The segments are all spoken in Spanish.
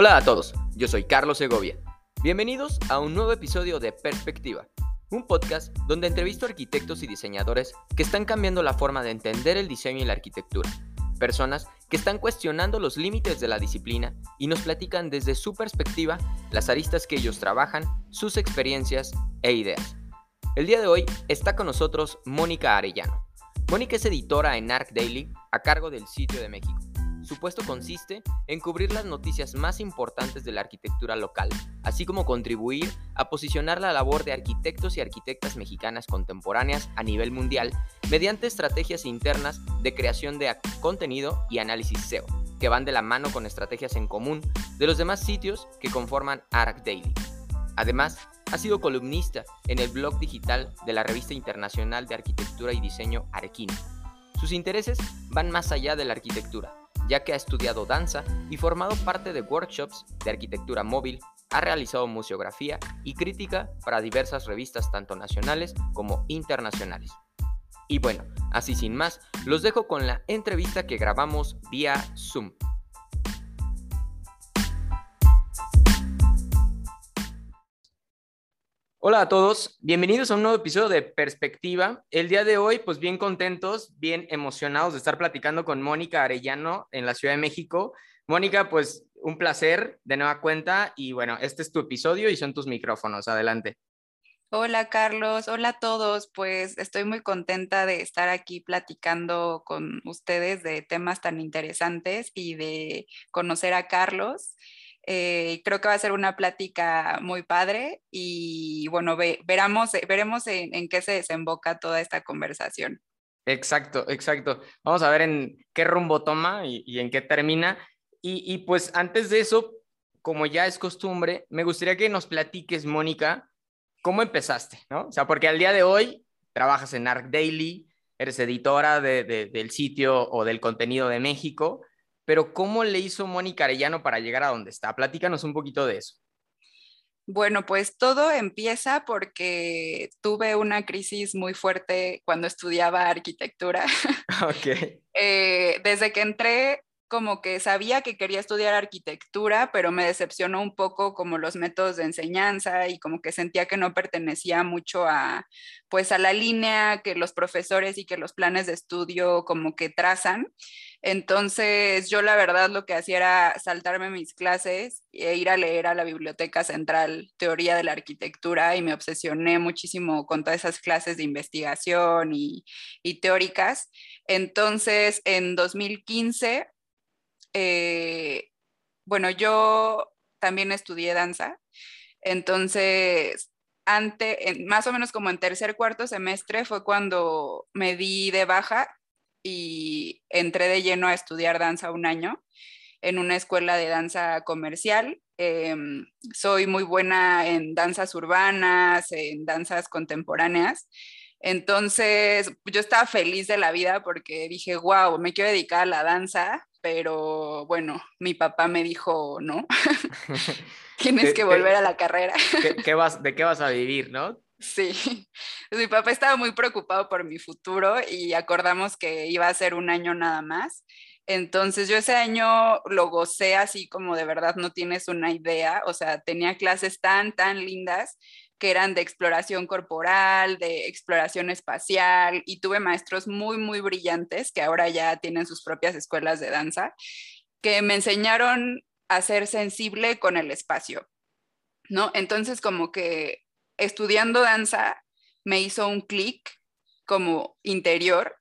Hola a todos, yo soy Carlos Segovia. Bienvenidos a un nuevo episodio de Perspectiva, un podcast donde entrevisto arquitectos y diseñadores que están cambiando la forma de entender el diseño y la arquitectura. Personas que están cuestionando los límites de la disciplina y nos platican desde su perspectiva las aristas que ellos trabajan, sus experiencias e ideas. El día de hoy está con nosotros Mónica Arellano. Mónica es editora en Arc Daily a cargo del sitio de México. Su puesto consiste en cubrir las noticias más importantes de la arquitectura local, así como contribuir a posicionar la labor de arquitectos y arquitectas mexicanas contemporáneas a nivel mundial mediante estrategias internas de creación de contenido y análisis SEO, que van de la mano con estrategias en común de los demás sitios que conforman Arc Daily. Además, ha sido columnista en el blog digital de la revista internacional de arquitectura y diseño Arequino. Sus intereses van más allá de la arquitectura, ya que ha estudiado danza y formado parte de workshops de arquitectura móvil, ha realizado museografía y crítica para diversas revistas tanto nacionales como internacionales. Y bueno, así sin más, los dejo con la entrevista que grabamos vía Zoom. Hola a todos, bienvenidos a un nuevo episodio de Perspectiva. El día de hoy, pues bien contentos, bien emocionados de estar platicando con Mónica Arellano en la Ciudad de México. Mónica, pues un placer de nueva cuenta y bueno, este es tu episodio y son tus micrófonos. Adelante. Hola Carlos, hola a todos. Pues estoy muy contenta de estar aquí platicando con ustedes de temas tan interesantes y de conocer a Carlos. Eh, creo que va a ser una plática muy padre y bueno, veremos, veremos en, qué se desemboca toda esta conversación. Exacto, exacto. Vamos a ver en qué rumbo toma y, en qué termina. Y, y, pues antes de eso, como ya es costumbre, me gustaría que nos platiques, Mónica, cómo empezaste, ¿no? O sea, porque al día de hoy trabajas en Arc Daily, eres editora de, del sitio o del contenido de México pero ¿cómo le hizo Mónica Arellano para llegar a donde está? Platícanos un poquito de eso. Bueno, pues todo empieza porque tuve una crisis muy fuerte cuando estudiaba arquitectura. Ok. Eh, desde que entré como que sabía que quería estudiar arquitectura, pero me decepcionó un poco como los métodos de enseñanza y como que sentía que no pertenecía mucho a pues a la línea que los profesores y que los planes de estudio como que trazan. Entonces yo la verdad lo que hacía era saltarme mis clases e ir a leer a la Biblioteca Central Teoría de la Arquitectura y me obsesioné muchísimo con todas esas clases de investigación y, y teóricas. Entonces en 2015 eh, bueno, yo también estudié danza, entonces, ante, más o menos como en tercer, cuarto semestre fue cuando me di de baja y entré de lleno a estudiar danza un año en una escuela de danza comercial. Em, soy muy buena en danzas urbanas, en danzas contemporáneas. Entonces, yo estaba feliz de la vida porque dije, wow, me quiero dedicar a la danza, pero bueno, mi papá me dijo, no, tienes que volver a la carrera. ¿qué, vas, ¿De qué vas a vivir, no? Sí, mi papá estaba muy preocupado por mi futuro y acordamos que iba a ser un año nada más. Entonces yo ese año lo gocé así como de verdad no tienes una idea, o sea, tenía clases tan, tan lindas que eran de exploración corporal, de exploración espacial, y tuve maestros muy, muy brillantes que ahora ya tienen sus propias escuelas de danza, que me enseñaron a ser sensible con el espacio, ¿no? Entonces, como que estudiando danza me hizo un clic como interior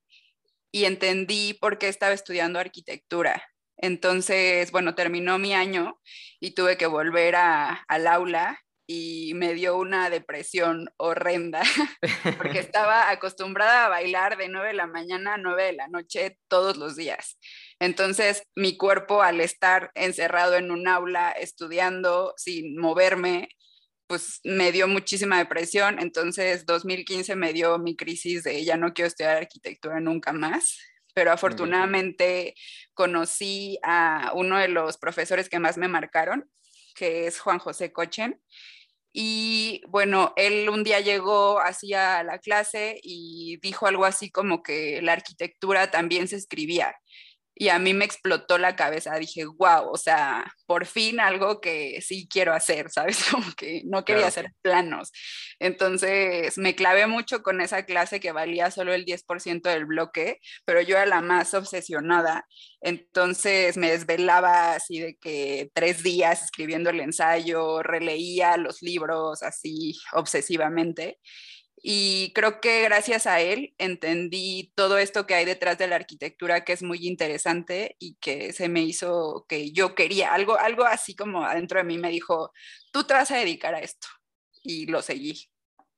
y entendí por qué estaba estudiando arquitectura. Entonces, bueno, terminó mi año y tuve que volver al aula y me dio una depresión horrenda porque estaba acostumbrada a bailar de 9 de la mañana a 9 de la noche todos los días. Entonces mi cuerpo al estar encerrado en un aula estudiando sin moverme, pues me dio muchísima depresión. Entonces 2015 me dio mi crisis de ya no quiero estudiar arquitectura nunca más. Pero afortunadamente conocí a uno de los profesores que más me marcaron, que es Juan José Cochen, y bueno, él un día llegó hacia la clase y dijo algo así como que la arquitectura también se escribía. Y a mí me explotó la cabeza. Dije, wow, o sea, por fin algo que sí quiero hacer, ¿sabes? Como que no quería hacer planos. Entonces me clavé mucho con esa clase que valía solo el 10% del bloque, pero yo era la más obsesionada. Entonces me desvelaba así de que tres días escribiendo el ensayo, releía los libros así obsesivamente. Y creo que gracias a él entendí todo esto que hay detrás de la arquitectura, que es muy interesante y que se me hizo que yo quería, algo, algo así como adentro de mí me dijo, tú te vas a dedicar a esto. Y lo seguí.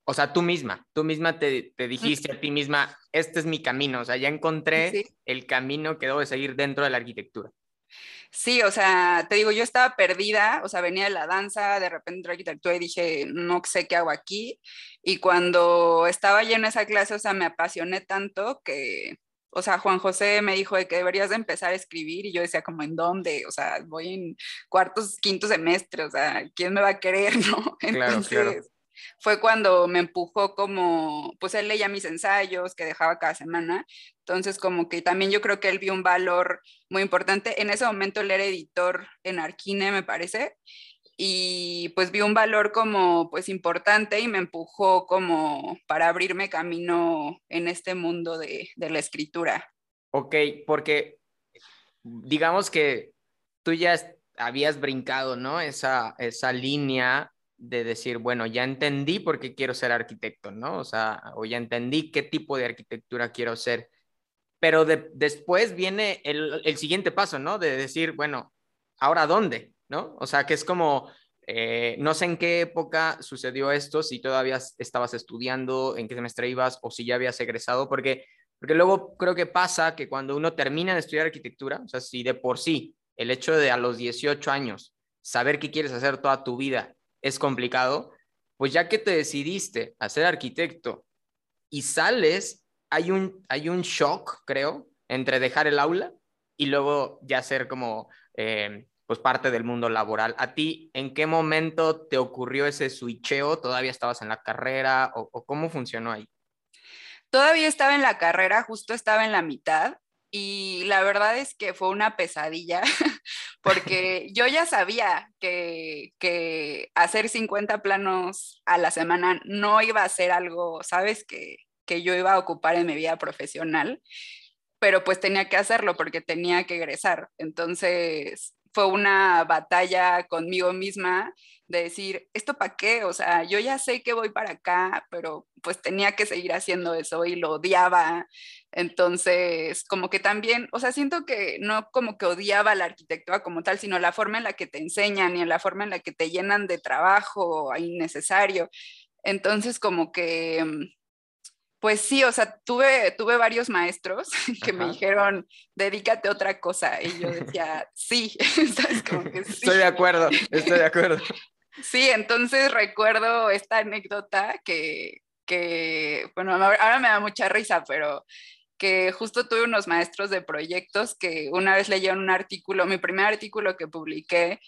O sea, tú misma, tú misma te, te dijiste a ti misma, este es mi camino, o sea, ya encontré el camino que debo de seguir dentro de la arquitectura. Sí, o sea, te digo, yo estaba perdida, o sea, venía de la danza, de repente entré a arquitectura y dije, no sé qué hago aquí. Y cuando estaba ya en esa clase, o sea, me apasioné tanto que, o sea, Juan José me dijo de que deberías de empezar a escribir y yo decía como, ¿en dónde? O sea, voy en cuartos, quinto semestre, o sea, ¿quién me va a querer, no? Entonces, fue cuando me empujó como, pues él leía mis ensayos que dejaba cada semana, entonces como que también yo creo que él vio un valor muy importante, en ese momento él era editor en Arquine, me parece, y pues vi un valor como pues importante y me empujó como para abrirme camino en este mundo de, de la escritura. Ok, porque digamos que tú ya habías brincado, ¿no? Esa, esa línea de decir, bueno, ya entendí por qué quiero ser arquitecto, ¿no? O sea, o ya entendí qué tipo de arquitectura quiero ser. Pero después viene el, el, siguiente paso, ¿no? De decir, bueno, ¿ahora dónde? ¿No? O sea, que es como, eh, no sé en qué época sucedió esto, si todavía estabas estudiando, en qué semestre ibas o si ya habías egresado, porque, porque luego creo que pasa que cuando uno termina de estudiar arquitectura, o sea, si de por sí el hecho de a los 18 años saber qué quieres hacer toda tu vida es complicado, pues ya que te decidiste a ser arquitecto y sales, hay un, hay un shock, creo, entre dejar el aula y luego ya ser como eh, pues parte del mundo laboral. ¿A ti en qué momento te ocurrió ese switcheo? ¿Todavía estabas en la carrera o, o cómo funcionó ahí? Todavía estaba en la carrera, justo estaba en la mitad y la verdad es que fue una pesadilla porque yo ya sabía que, que, hacer 50 planos a la semana no iba a ser algo, ¿sabes? Que, que yo iba a ocupar en mi vida profesional, pero pues tenía que hacerlo porque tenía que egresar. Entonces fue una batalla conmigo misma de decir, ¿esto para qué? O sea, yo ya sé que voy para acá, pero pues tenía que seguir haciendo eso y lo odiaba. Entonces, como que también, o sea, siento que no como que odiaba la arquitectura como tal, sino la forma en la que te enseñan y en la forma en la que te llenan de trabajo innecesario. Entonces, como que, pues sí, o sea, tuve, tuve varios maestros que me dijeron, dedícate a otra cosa. Y yo decía, sí, Como que sí. Estoy de acuerdo, estoy de acuerdo. Sí, entonces recuerdo esta anécdota que, que, bueno, ahora me da mucha risa, pero que justo tuve unos maestros de proyectos que una vez leyeron un artículo, mi primer artículo que publiqué,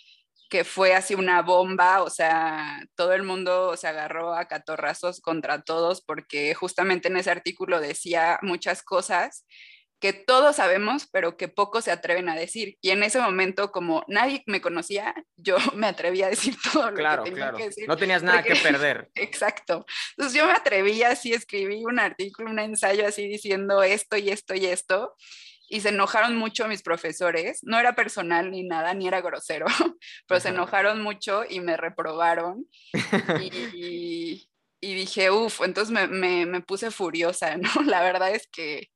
que fue así una bomba, o sea, todo el mundo se agarró a catorrazos contra todos porque justamente en ese artículo decía muchas cosas que todos sabemos, pero que pocos se atreven a decir. Y en ese momento, como nadie me conocía, yo me atreví a decir todo lo que tenía que decir. No tenías nada que perder. Exacto. Entonces yo me atreví así, escribí un artículo, un ensayo así diciendo esto y esto y esto. Y se enojaron mucho mis profesores. No era personal ni nada, ni era grosero, pero se enojaron mucho y me reprobaron. y, y dije, uff, entonces me, me, me, puse furiosa, ¿no? La verdad es que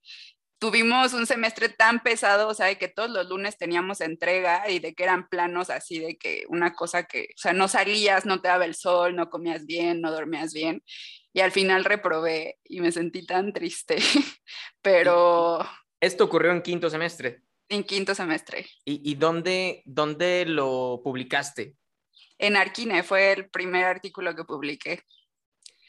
tuvimos un semestre tan pesado, o sea, de que todos los lunes teníamos entrega y de que eran planos así, de que una cosa que, o sea, no salías, no te daba el sol, no comías bien, no dormías bien. Y al final reprobé y me sentí tan triste, pero... ¿Esto ocurrió en quinto semestre? En quinto semestre. ¿Y, y dónde, dónde lo publicaste? En Arquine, fue el primer artículo que publiqué.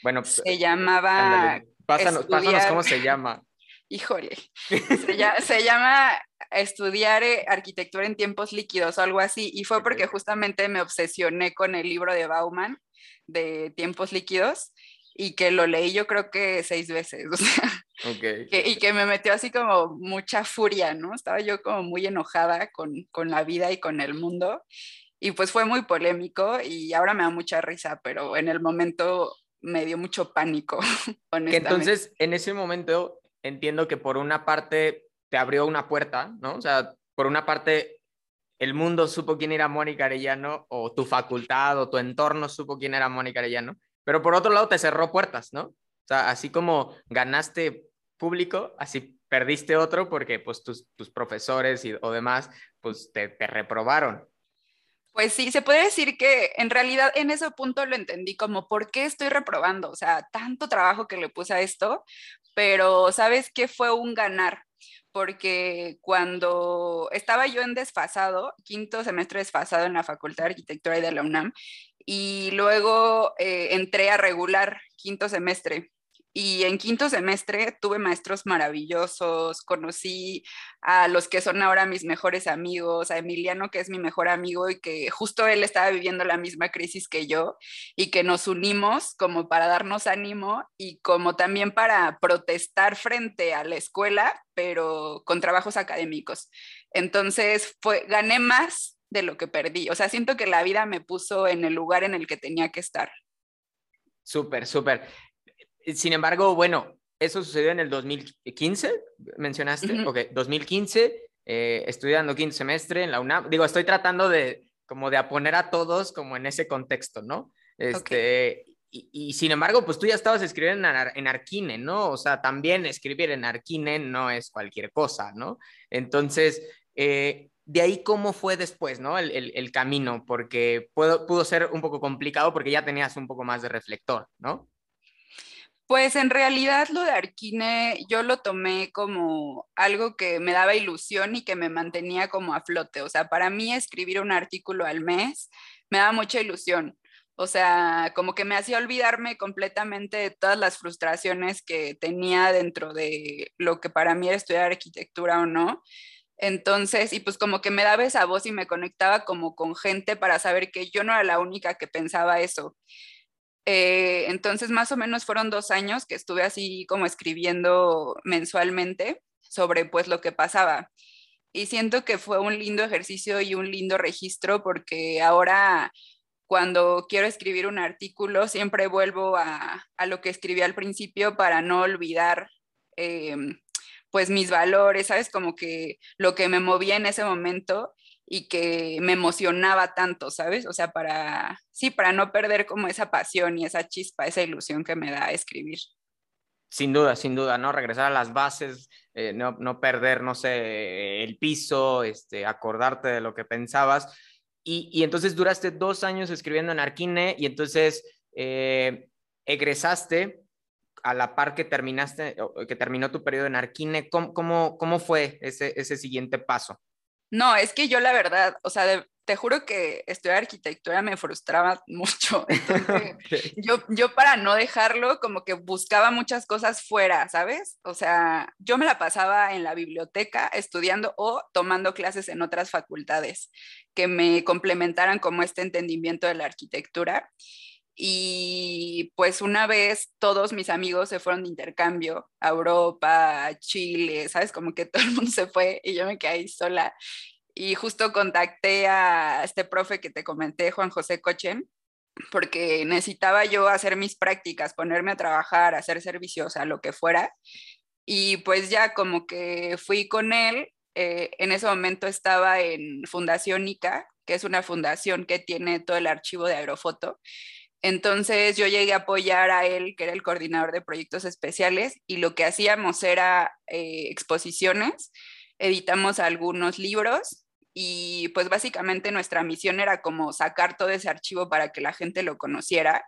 Bueno, se llamaba... Pásanos, pásanos cómo se llama híjole, se, llama Estudiar eh, Arquitectura en Tiempos Líquidos o algo así, y fue porque justamente me obsesioné con el libro de Bauman de Tiempos Líquidos, y que lo leí yo creo que seis veces, o sea, y que me metió así como mucha furia, ¿no? Estaba yo como muy enojada con, con la vida y con el mundo y pues fue muy polémico y ahora me da mucha risa, pero en el momento me dio mucho pánico, honestamente. Entonces, en ese momento entiendo que por una parte te abrió una puerta, ¿no? O sea, por una parte el mundo supo quién era Mónica Arellano o tu facultad o tu entorno supo quién era Mónica Arellano, pero por otro lado te cerró puertas, ¿no? O sea, así como ganaste público, así perdiste otro porque pues tus, tus profesores y, o demás pues te, te reprobaron. Pues sí, se puede decir que en realidad en ese punto lo entendí como, ¿por qué estoy reprobando? O sea, tanto trabajo que le puse a esto, pero ¿sabes qué fue un ganar? Porque cuando estaba yo en desfasado, quinto semestre desfasado en la Facultad de Arquitectura y de la UNAM, y luego eh, entré a regular quinto semestre y en quinto semestre tuve maestros maravillosos, conocí a los que son ahora mis mejores amigos, a Emiliano, que es mi mejor amigo y que justo él estaba viviendo la misma crisis que yo y que nos unimos como para darnos ánimo y como también para protestar frente a la escuela, pero con trabajos académicos. Entonces, fue, gané más de lo que perdí. O sea, siento que la vida me puso en el lugar en el que tenía que estar. Súper, súper. Sin embargo, bueno, eso sucedió en el 2015, mencionaste. Ok, 2015, eh, estudiando quinto semestre en la UNAM. Digo, estoy tratando de como de poner a todos como en ese contexto, ¿no? Este, y, sin embargo, pues tú ya estabas escribiendo en, en, Arquine, ¿no? O sea, también escribir en Arquine no es cualquier cosa, ¿no? Entonces, eh, de ahí cómo fue después, ¿no? El, el, el camino, porque pudo, pudo ser un poco complicado porque ya tenías un poco más de reflector, ¿no? Pues en realidad lo de Arquine yo lo tomé como algo que me daba ilusión y que me mantenía como a flote. O sea, para mí escribir un artículo al mes me daba mucha ilusión. O sea, como que me hacía olvidarme completamente de todas las frustraciones que tenía dentro de lo que para mí era estudiar arquitectura o no. Entonces, y pues como que me daba esa voz y me conectaba como con gente para saber que yo no era la única que pensaba eso. Eh, entonces, más o menos fueron dos años que estuve así como escribiendo mensualmente sobre pues lo que pasaba. Y siento que fue un lindo ejercicio y un lindo registro porque ahora cuando quiero escribir un artículo siempre vuelvo a, lo que escribí al principio para no olvidar em, pues mis valores, ¿sabes? Como que lo que me movía en ese momento y que me emocionaba tanto, ¿sabes? O sea, para, sí, para no perder como esa pasión y esa chispa, esa ilusión que me da escribir. Sin duda, sin duda, ¿no? Regresar a las bases, eh, no, no, perder, no sé, el piso, este, acordarte de lo que pensabas. Y, y entonces duraste dos años escribiendo en Arquine y entonces eh, egresaste a la par que terminaste, que terminó tu periodo en Arquine. ¿Cómo, cómo, cómo fue ese, ese siguiente paso? No, es que yo la verdad, o sea, te juro que estudiar arquitectura me frustraba mucho. yo, yo para no dejarlo, como que buscaba muchas cosas fuera, ¿sabes? O sea, yo me la pasaba en la biblioteca estudiando o tomando clases en otras facultades que me complementaran como este entendimiento de la arquitectura. Y pues una vez todos mis amigos se fueron de intercambio a Europa, a Chile, ¿sabes? Como que todo el mundo se fue y yo me quedé ahí sola. Y justo contacté a este profe que te comenté, Juan José Cochen, porque necesitaba yo hacer mis prácticas, ponerme a trabajar, hacer servicios, a lo que fuera. Y pues ya como que fui con él. Eh, en ese momento estaba en Fundación ICA, que es una fundación que tiene todo el archivo de aerofoto. Entonces yo llegué a apoyar a él, que era el coordinador de proyectos especiales, y lo que hacíamos era eh, exposiciones, editamos algunos libros y pues básicamente nuestra misión era como sacar todo ese archivo para que la gente lo conociera.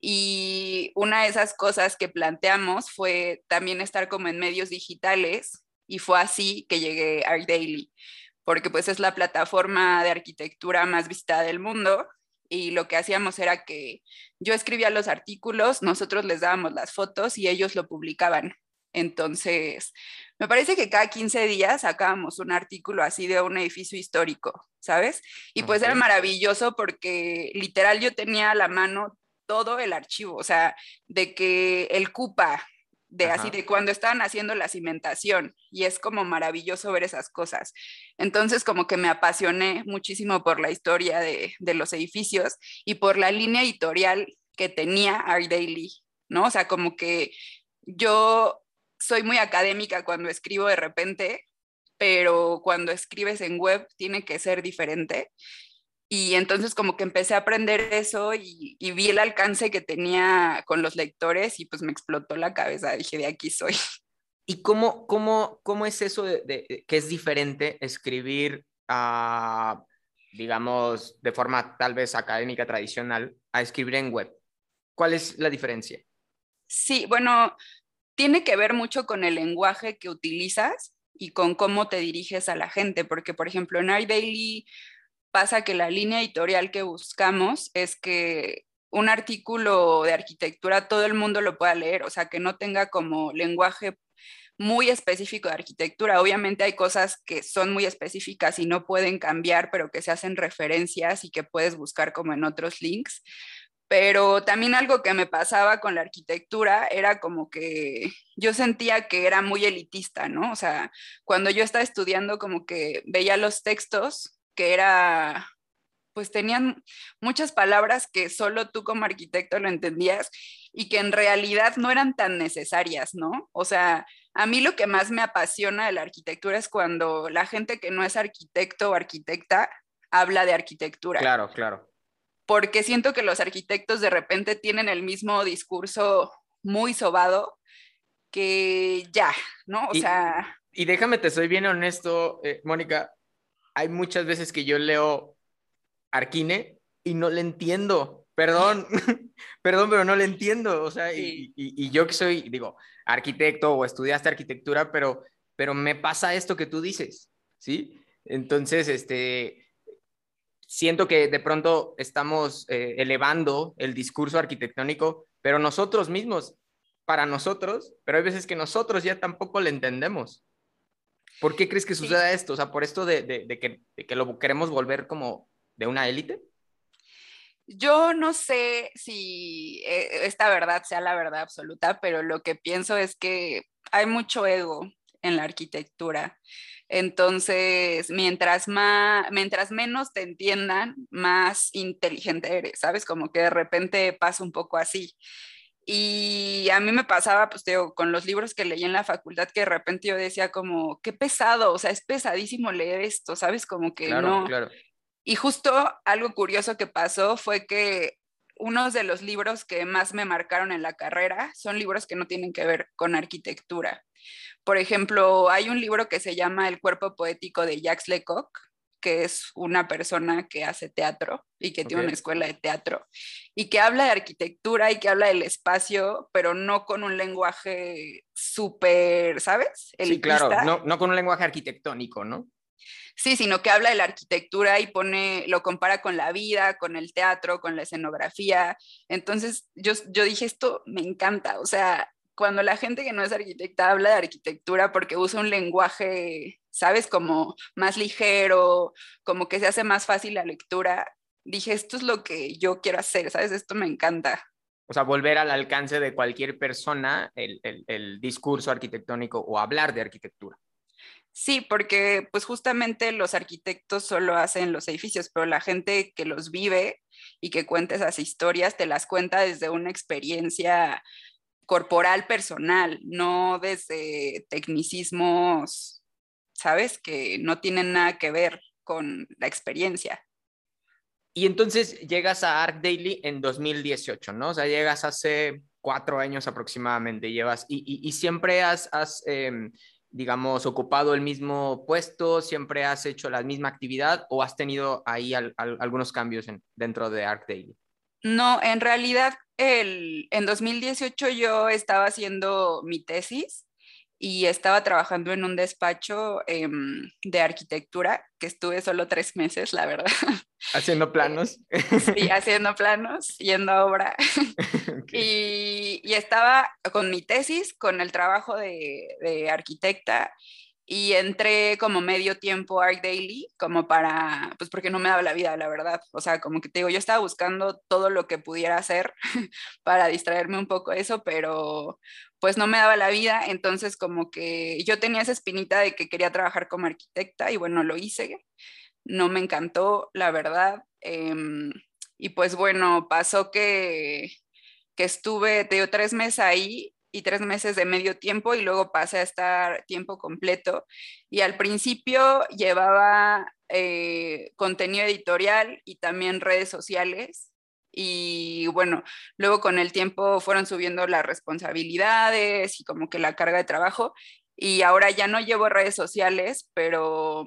Y una de esas cosas que planteamos fue también estar como en medios digitales y fue así que llegué a Art Daily, porque pues es la plataforma de arquitectura más visitada del mundo y lo que hacíamos era que yo escribía los artículos, nosotros les dábamos las fotos y ellos lo publicaban. Entonces, me parece que cada 15 días sacábamos un artículo así de un edificio histórico, ¿sabes? Y pues era maravilloso porque literal yo tenía a la mano todo el archivo, o sea, de que el CUPA, de así de cuando estaban haciendo la cimentación y es como maravilloso ver esas cosas. Entonces como que me apasioné muchísimo por la historia de, de los edificios y por la línea editorial que tenía Art Daily, ¿no? O sea, como que yo soy muy académica cuando escribo de repente, pero cuando escribes en web tiene que ser diferente. Y entonces como que empecé a aprender eso y, vi el alcance que tenía con los lectores y pues me explotó la cabeza. Dije, de aquí soy. ¿Y cómo, cómo, cómo es eso de, que es diferente escribir, digamos, de forma tal vez académica tradicional, a escribir en web? ¿Cuál es la diferencia? Sí, bueno, tiene que ver mucho con el lenguaje que utilizas y con cómo te diriges a la gente, porque por ejemplo en iDaily pasa que la línea editorial que buscamos es que un artículo de arquitectura todo el mundo lo pueda leer, o sea, que no tenga como lenguaje muy específico de arquitectura. Obviamente hay cosas que son muy específicas y no pueden cambiar, pero que se hacen referencias y que puedes buscar como en otros links. Pero también algo que me pasaba con la arquitectura era como que yo sentía que era muy elitista, ¿no? O sea, cuando yo estaba estudiando como que veía los textos que era, pues tenían muchas palabras que solo tú como arquitecto lo entendías y que en realidad no eran tan necesarias, ¿no? O sea, a mí lo que más me apasiona de la arquitectura es cuando la gente que no es arquitecto o arquitecta habla de arquitectura. Claro, claro. Porque siento que los arquitectos de repente tienen el mismo discurso muy sobado que ya, ¿no? O sea... Y déjame, te soy bien honesto, eh, Mónica, hay muchas veces que yo leo Arquine y no le entiendo. Perdón, perdón, pero no le entiendo. O sea, y, yo que soy, digo, arquitecto o estudiaste arquitectura, pero, pero me pasa esto que tú dices, ¿sí? Entonces, este, siento que de pronto estamos eh, elevando el discurso arquitectónico, pero nosotros mismos, para nosotros, pero hay veces que nosotros ya tampoco le entendemos. ¿Por qué crees que suceda esto? O sea, por esto de, que, lo queremos volver como de una élite. Yo no sé si eh, esta verdad sea la verdad absoluta, pero lo que pienso es que hay mucho ego en la arquitectura. Entonces, mientras, más, mientras menos te entiendan, más inteligente eres, ¿sabes? Como que de repente pasa un poco así. Y a mí me pasaba, pues, digo, con los libros que leí en la facultad, que de repente yo decía como, qué pesado, o sea, es pesadísimo leer esto, ¿sabes? Como que no. Claro. Y justo algo curioso que pasó fue que unos de los libros que más me marcaron en la carrera son libros que no tienen que ver con arquitectura. Por ejemplo, hay un libro que se llama El cuerpo poético de Jacques Lecoq, que es una persona que hace teatro y que tiene una escuela de teatro y que habla de arquitectura y que habla del espacio, pero no con un lenguaje súper, ¿sabes? Sí, claro, no, no con un lenguaje arquitectónico, ¿no? Sí, sino que habla de la arquitectura y pone, lo compara con la vida, con el teatro, con la escenografía. Entonces, yo, yo dije, esto me encanta, o sea, cuando la gente que no es arquitecta habla de arquitectura porque usa un lenguaje, ¿sabes? Como más ligero, como que se hace más fácil la lectura, dije, esto es lo que yo quiero hacer, ¿sabes? Esto me encanta. O sea, volver al alcance de cualquier persona el, el discurso arquitectónico o hablar de arquitectura. Sí, porque pues justamente los arquitectos solo hacen los edificios, pero la gente que los vive y que cuenta esas historias te las cuenta desde una experiencia corporal personal, no desde tecnicismos, ¿sabes? Que no tienen nada que ver con la experiencia. Y entonces llegas a Arc Daily en 2018, ¿no? O sea, llegas hace cuatro años aproximadamente, llevas, y, siempre has, em, digamos, ocupado el mismo puesto, siempre has hecho la misma actividad o has tenido ahí algunos cambios dentro de Arc Daily? No, en realidad el, en 2018 yo estaba haciendo mi tesis y estaba trabajando en un despacho em, de arquitectura, que estuve solo tres meses, la verdad. ¿Haciendo planos? Sí, haciendo planos, yendo a obra. Y, y, estaba con mi tesis, con el trabajo de, de arquitecta, y entré como medio tiempo a Daily, como para, pues porque no me daba la vida, la verdad. O sea, como que te digo, yo estaba buscando todo lo que pudiera hacer para distraerme un poco de eso, pero pues no me daba la vida, entonces como que yo tenía esa espinita de que quería trabajar como arquitecta y bueno, lo hice, no me encantó, la verdad. Em, y pues bueno, pasó que, que estuve, te digo, tres meses ahí y tres meses de medio tiempo y luego pasé a estar tiempo completo. Y al principio llevaba eh, contenido editorial y también redes sociales. Y bueno, luego con el tiempo fueron subiendo las responsabilidades y como que la carga de trabajo. Y ahora ya no llevo redes sociales, pero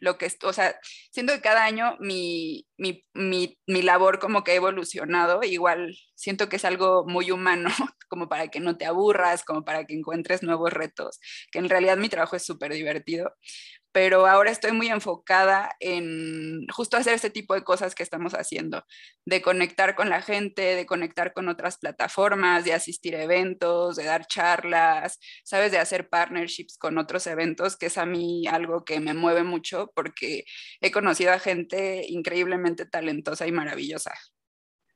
lo que, o sea, siento que cada año mi, mi, mi, mi, labor como que ha evolucionado, igual siento que es algo muy humano, como para que no te aburras, como para que encuentres nuevos retos, que en realidad mi trabajo es súper divertido, pero ahora estoy muy enfocada en justo hacer este tipo de cosas que estamos haciendo, de conectar con la gente, de conectar con otras plataformas, de asistir a eventos, de dar charlas, sabes, de hacer partnerships con otros eventos, que es a mí algo que me mueve mucho porque he conocido a gente increíblemente talentosa y maravillosa.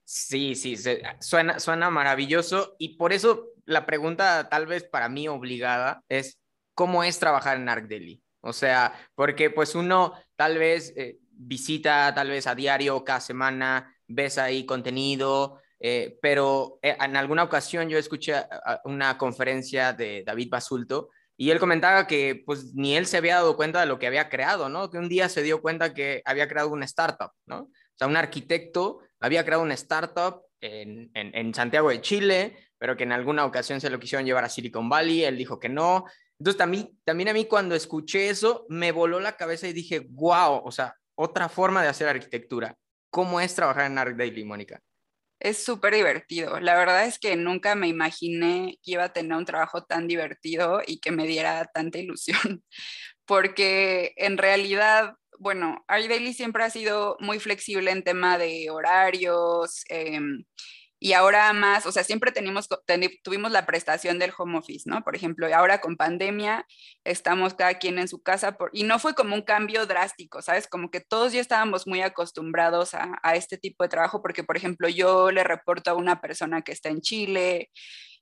Sí, sí, suena, suena maravilloso y por eso la pregunta tal vez para mí obligada es, ¿cómo es trabajar en ArcDeli? O sea, porque pues uno tal vez eh, visita tal vez a diario, cada semana, ves ahí contenido, eh, pero eh, en alguna ocasión yo escuché una conferencia de David Basulto y él comentaba que pues ni él se había dado cuenta de lo que había creado, ¿no? Que un día se dio cuenta que había creado una startup, ¿no? O sea, un arquitecto había creado una startup en, en, en Santiago de Chile, pero que en alguna ocasión se lo quisieron llevar a Silicon Valley, él dijo que no, entonces, también, también a mí cuando escuché eso, me voló la cabeza y dije, wow, o sea, otra forma de hacer arquitectura. ¿Cómo es trabajar en Art Daily, Mónica? Es súper divertido. La verdad es que nunca me imaginé que iba a tener un trabajo tan divertido y que me diera tanta ilusión, porque en realidad, bueno, Art Daily siempre ha sido muy flexible en tema de horarios. Eh, y ahora más, o sea, siempre tenemos, tuvimos la prestación del home office, ¿no? Por ejemplo, ahora con pandemia estamos cada quien en su casa por, y no fue como un cambio drástico, ¿sabes? Como que todos ya estábamos muy acostumbrados a, a este tipo de trabajo, porque, por ejemplo, yo le reporto a una persona que está en Chile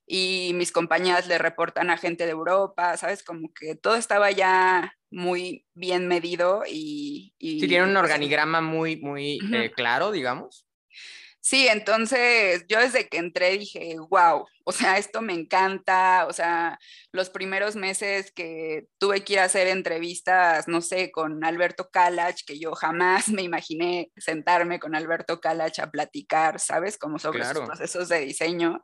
y mis compañeras le reportan a gente de Europa, ¿sabes? Como que todo estaba ya muy bien medido y... y sí, tiene un pues, organigrama muy, muy eh, claro, digamos. Sí, entonces yo desde que entré dije, wow, o sea, esto me encanta, o sea, los primeros meses que tuve que ir a hacer entrevistas, no sé, con Alberto Kalach, que yo jamás me imaginé sentarme con Alberto Kalach a platicar, ¿sabes? Como sobre sus procesos de diseño.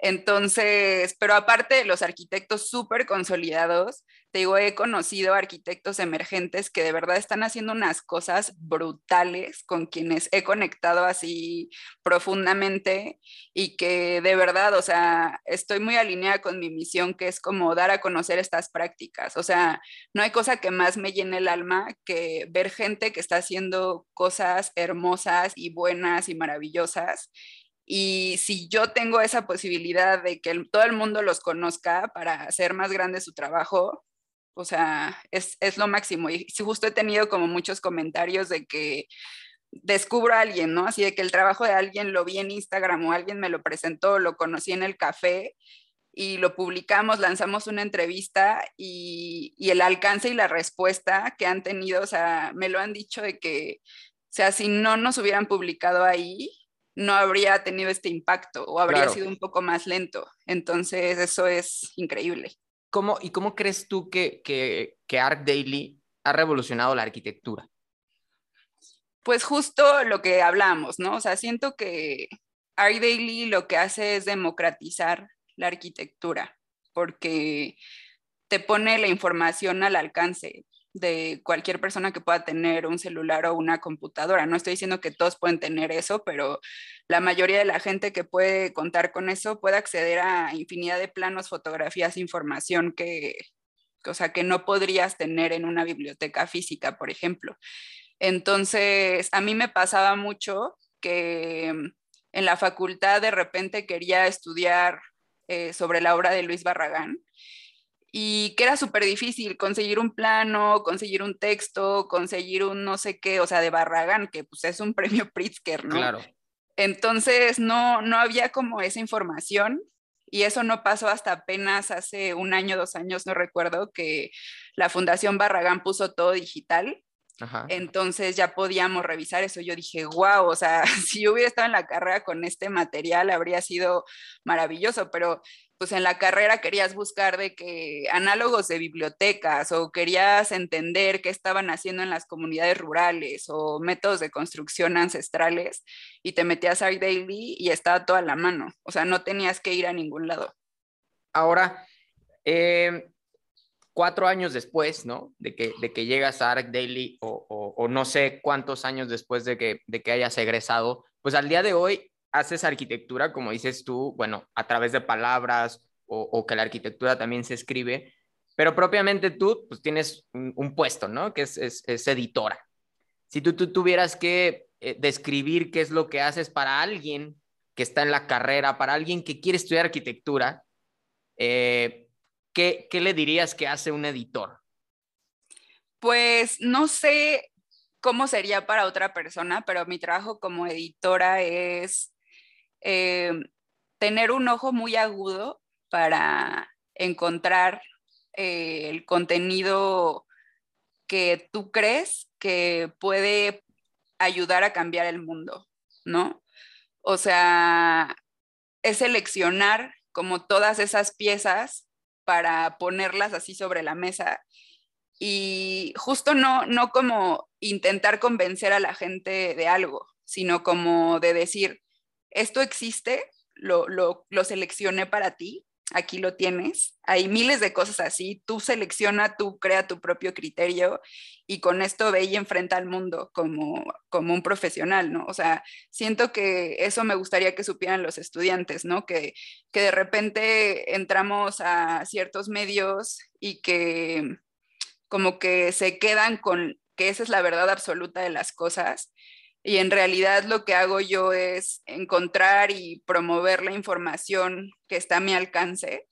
Entonces, pero aparte de los arquitectos súper consolidados, te digo, he conocido arquitectos emergentes que de verdad están haciendo unas cosas brutales con quienes he conectado así profundamente y que de verdad, o sea, estoy muy alineada con mi misión, que es como dar a conocer estas prácticas. O sea, no hay cosa que más me llene el alma que ver gente que está haciendo cosas hermosas y buenas y maravillosas y si yo tengo esa posibilidad de que todo el mundo los conozca para hacer más grande su trabajo, o sea, es, es, lo máximo. Y si justo he tenido como muchos comentarios de que descubro a alguien, ¿no? Así de que el trabajo de alguien lo vi en Instagram o alguien me lo presentó, lo conocí en el café y lo publicamos, lanzamos una entrevista y, y el alcance y la respuesta que han tenido, o sea, me lo han dicho de que, o sea, si no nos hubieran publicado ahí, no habría tenido este impacto o habría sido un poco más lento. Entonces, eso es increíble. ¿Cómo, ¿Y cómo crees tú que, que, que Arc Daily ha revolucionado la arquitectura? Pues justo lo que hablamos, ¿no? O sea, siento que Arc Daily lo que hace es democratizar la arquitectura, porque te pone la información al alcance de cualquier persona que pueda tener un celular o una computadora. No estoy diciendo que todos pueden tener eso, pero la mayoría de la gente que puede contar con eso puede acceder a infinidad de planos, fotografías, información que, o que no podrías tener en una biblioteca física, por ejemplo. Entonces, a mí me pasaba mucho que en la facultad de repente quería estudiar eh, sobre la obra de Luis Barragán y que era súper difícil conseguir un plano, conseguir un texto, conseguir un no sé qué, o sea, de Barragán, que pues es un premio Pritzker, ¿no? Claro. Entonces no, no había como esa información y eso no pasó hasta apenas hace un año, dos años, no recuerdo, que la Fundación Barragán puso todo digital. Entonces ya podíamos revisar eso. Yo dije, wow, o sea, si yo hubiera estado en la carrera con este material habría sido maravilloso, pero pues en la carrera querías buscar de que análogos de bibliotecas o querías entender qué estaban haciendo en las comunidades rurales o métodos de construcción ancestrales y te metías a Daily y estaba toda la mano, o sea, no tenías que ir a ningún lado. Ahora, eh, cuatro años después, ¿no? De que, de que llegas a Arc Daily o, o, no sé cuántos años después de que, de que hayas egresado, pues al día de hoy haces arquitectura, como dices tú, bueno, a través de palabras o, que la arquitectura también se escribe, pero propiamente tú, pues tienes un, puesto, ¿no? Que es, es, editora. Si tú, tú tuvieras que eh, describir qué es lo que haces para alguien que está en la carrera, para alguien que quiere estudiar arquitectura, eh, ¿qué, ¿qué le dirías que hace un editor? Pues no sé cómo sería para otra persona, pero mi trabajo como editora es eh, tener un ojo muy agudo para encontrar eh, el contenido que tú crees que puede ayudar a cambiar el mundo, ¿no? O sea, es seleccionar como todas esas piezas para ponerlas así sobre la mesa. Y justo no, no como intentar convencer a la gente de algo, sino como de decir, esto existe, lo, lo, lo seleccioné para ti, aquí lo tienes. Hay miles de cosas así. Tú selecciona, tú crea tu propio criterio y con esto ve y enfrenta al mundo como, como un profesional, ¿no? O sea, siento que eso me gustaría que supieran los estudiantes, ¿no? Que, que de repente entramos a ciertos medios y que como que se quedan con que esa es la verdad absoluta de las cosas y en realidad lo que hago yo es encontrar y promover la información que está a mi alcance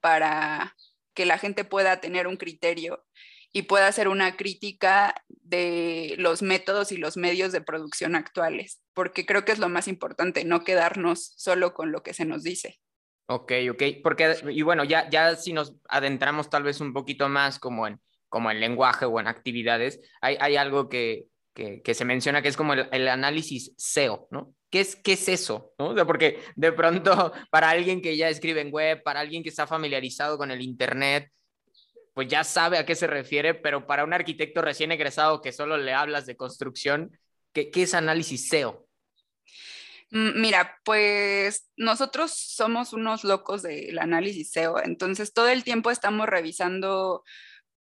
para que la gente pueda tener un criterio y pueda hacer una crítica de los métodos y los medios de producción actuales, porque creo que es lo más importante, no quedarnos solo con lo que se nos dice. Ok, ok, porque, y bueno, ya, ya si nos adentramos tal vez un poquito más como en, como en lenguaje o en actividades, hay, hay algo que, que, se menciona que es como el, análisis SEO, ¿no? ¿Qué es, ¿Qué es eso? ¿no? porque de pronto para alguien que ya escribe en web, para alguien que está familiarizado con el Internet, pues ya sabe a qué se refiere, pero para un arquitecto recién egresado que solo le hablas de construcción, ¿qué, qué es análisis SEO? Mm, mira, pues nosotros somos unos locos del análisis SEO, entonces todo el tiempo estamos revisando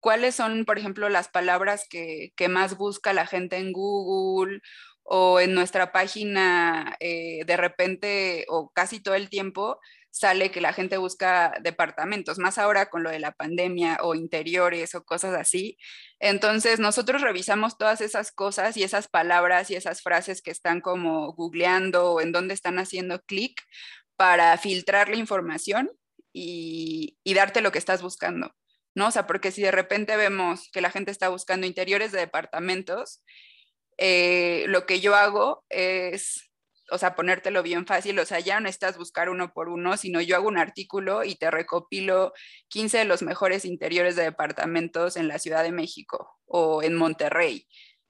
cuáles son, por ejemplo, las palabras que, más busca la gente en Google o en nuestra página, eh, de repente o casi todo el tiempo sale que la gente busca departamentos, más ahora con lo de la pandemia o interiores o cosas así. Entonces, nosotros revisamos todas esas cosas y esas palabras y esas frases que están como googleando o en dónde están haciendo clic para filtrar la información y darte lo que estás buscando. ¿No? O sea, porque si de repente vemos que la gente está buscando interiores de departamentos, eh, lo que yo hago es, o sea, ponértelo bien fácil, o sea, ya no estás buscar uno por uno, sino yo hago un artículo y te recopilo 15 de los mejores interiores de departamentos en la Ciudad de México o en Monterrey,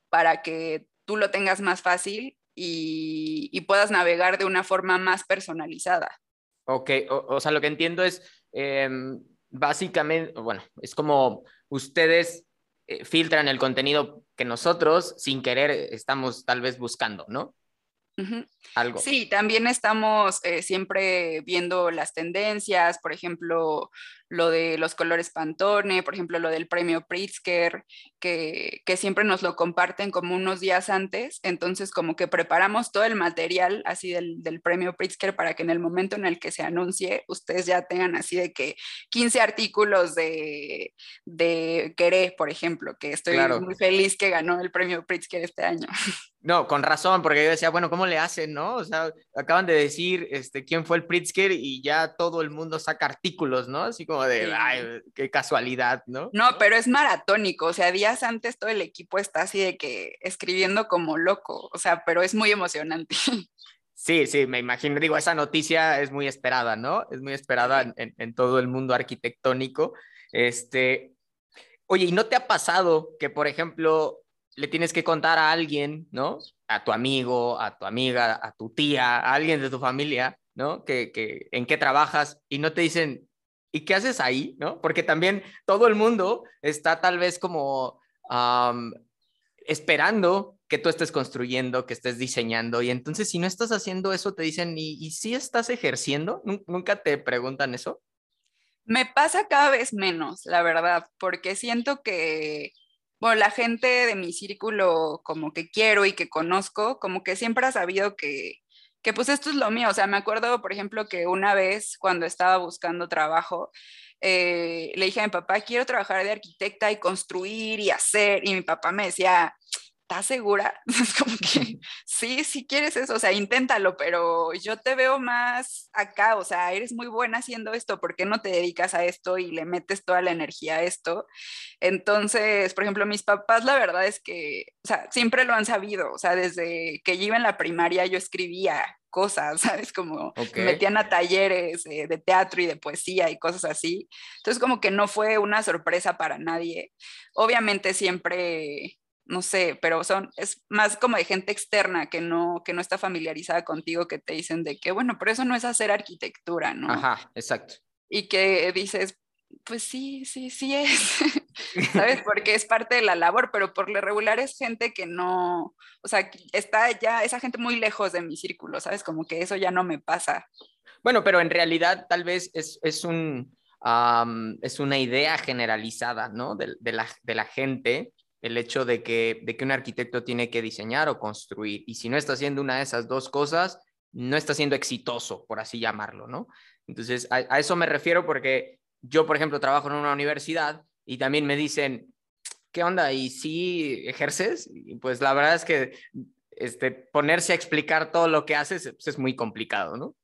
para que tú lo tengas más fácil y, puedas navegar de una forma más personalizada. Ok, o, sea, lo que entiendo es... Em, básicamente, bueno, es como ustedes eh, filtran el contenido que nosotros sin querer estamos tal vez buscando, ¿no? Algo. Sí, también estamos eh, siempre viendo las tendencias, por ejemplo, lo de los colores Pantone, por ejemplo, lo del premio Pritzker, que, que, siempre nos lo comparten como unos días antes, entonces como que preparamos todo el material así del, del, premio Pritzker para que en el momento en el que se anuncie, ustedes ya tengan así de que 15 artículos de, de Queré, por ejemplo, que estoy muy feliz que ganó el premio Pritzker este año. No, con razón, porque yo decía, bueno, ¿cómo le hacen, ¿no? O sea, acaban de decir este, quién fue el Pritzker y ya todo el mundo saca artículos, ¿no? Así como de, ay, qué casualidad, ¿no? No, pero es maratónico, o sea, días antes todo el equipo está así de que escribiendo como loco, o sea, pero es muy emocionante. Sí, sí, me imagino, digo, esa noticia es muy esperada, ¿no? Es muy esperada en, en todo el mundo arquitectónico. Este, oye, ¿y no te ha pasado que, por ejemplo, le tienes que contar a alguien, ¿no? A tu amigo, a tu amiga, a tu tía, a alguien de tu familia, ¿no? Que, que en qué trabajas y no te dicen, ¿y qué haces ahí? ¿No? Porque también todo el mundo está tal vez como esperando que tú estés construyendo, que estés diseñando y entonces si no estás haciendo eso te dicen, ¿y, y si estás ejerciendo? ¿Nunca te preguntan eso? Me pasa cada vez menos, la verdad, porque siento que la gente de mi círculo como que quiero y que conozco, como que siempre ha sabido que, que pues esto es lo mío. O sea, me acuerdo, por ejemplo, que una vez cuando estaba buscando trabajo, eh, le dije a mi papá, quiero trabajar de arquitecta y construir y hacer. Y mi papá me decía, ¿estás segura? Es como que sí, si quieres eso, o sea, inténtalo, pero yo te veo más acá, o sea, eres muy buena haciendo esto, ¿por qué no te dedicas a esto y le metes toda la energía a esto? Entonces, por ejemplo, mis papás, la verdad es que, o sea, siempre lo han sabido, o sea, desde que yo iba en la primaria yo escribía cosas, ¿sabes? Como me metían a talleres eh, de teatro y de poesía y cosas así. Entonces, como que no fue una sorpresa para nadie. Obviamente siempre no sé, pero son, es más como de gente externa que no, que no está familiarizada contigo, que te dicen de que, bueno, pero eso no es hacer arquitectura, ¿no? Ajá, exacto. Y que dices, pues sí, sí, sí es, ¿sabes? Porque es parte de la labor, pero por lo regular es gente que no, o sea, está ya, esa gente muy lejos de mi círculo, ¿sabes? Como que eso ya no me pasa. Bueno, pero en realidad tal vez es, es un, es una idea generalizada, ¿no? De, de, la, de la gente el hecho de que, de que un arquitecto tiene que diseñar o construir. Y si no está haciendo una de esas dos cosas, no está siendo exitoso, por así llamarlo, ¿no? Entonces, a, eso me refiero porque yo, por ejemplo, trabajo en una universidad y también me dicen, ¿qué onda? ¿Y si ejerces? Y pues la verdad es que este, ponerse a explicar todo lo que haces pues, es muy complicado, ¿no?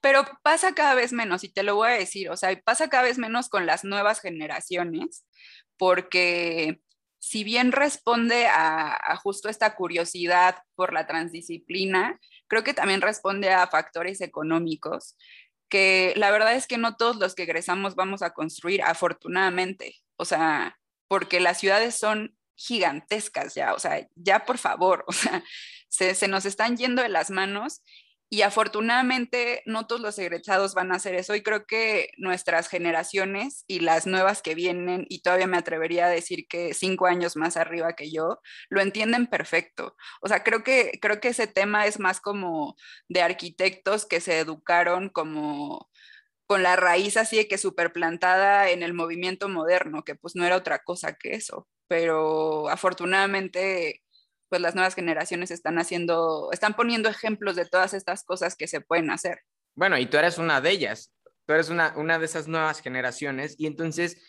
Pero pasa cada vez menos, y te lo voy a decir, o sea, pasa cada vez menos con las nuevas generaciones, porque si bien responde a, justo esta curiosidad por la transdisciplina, creo que también responde a factores económicos, que la verdad es que no todos los que egresamos vamos a construir, afortunadamente, o sea, porque las ciudades son gigantescas ya, o sea, ya por favor, o sea, se, se nos están yendo de las manos y afortunadamente no todos los egresados van a hacer eso y creo que nuestras generaciones y las nuevas que vienen, y todavía me atrevería a decir que cinco años más arriba que yo, lo entienden perfecto. O sea, creo que, creo que ese tema es más como de arquitectos que se educaron como con la raíz así de que súper plantada en el movimiento moderno, que pues no era otra cosa que eso. Pero afortunadamente pues las nuevas generaciones están haciendo, están poniendo ejemplos de todas estas cosas que se pueden hacer. Bueno, y tú eres una de ellas, tú eres una, una de esas nuevas generaciones y entonces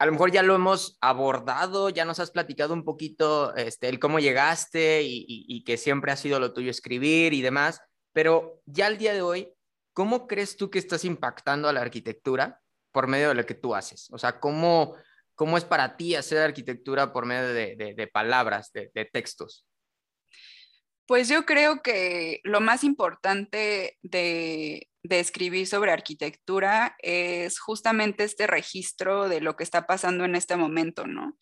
a lo mejor ya lo hemos abordado, ya nos has platicado un poquito este, el cómo llegaste y, y, que siempre ha sido lo tuyo escribir y demás, pero ya al día de hoy, ¿cómo crees tú que estás impactando a la arquitectura por medio de lo que tú haces? O sea, ¿cómo, ¿Cómo es para ti hacer arquitectura por medio de, palabras, de, textos? Pues yo creo que lo más importante de, escribir sobre arquitectura es justamente este registro de lo que está pasando en este momento, ¿no?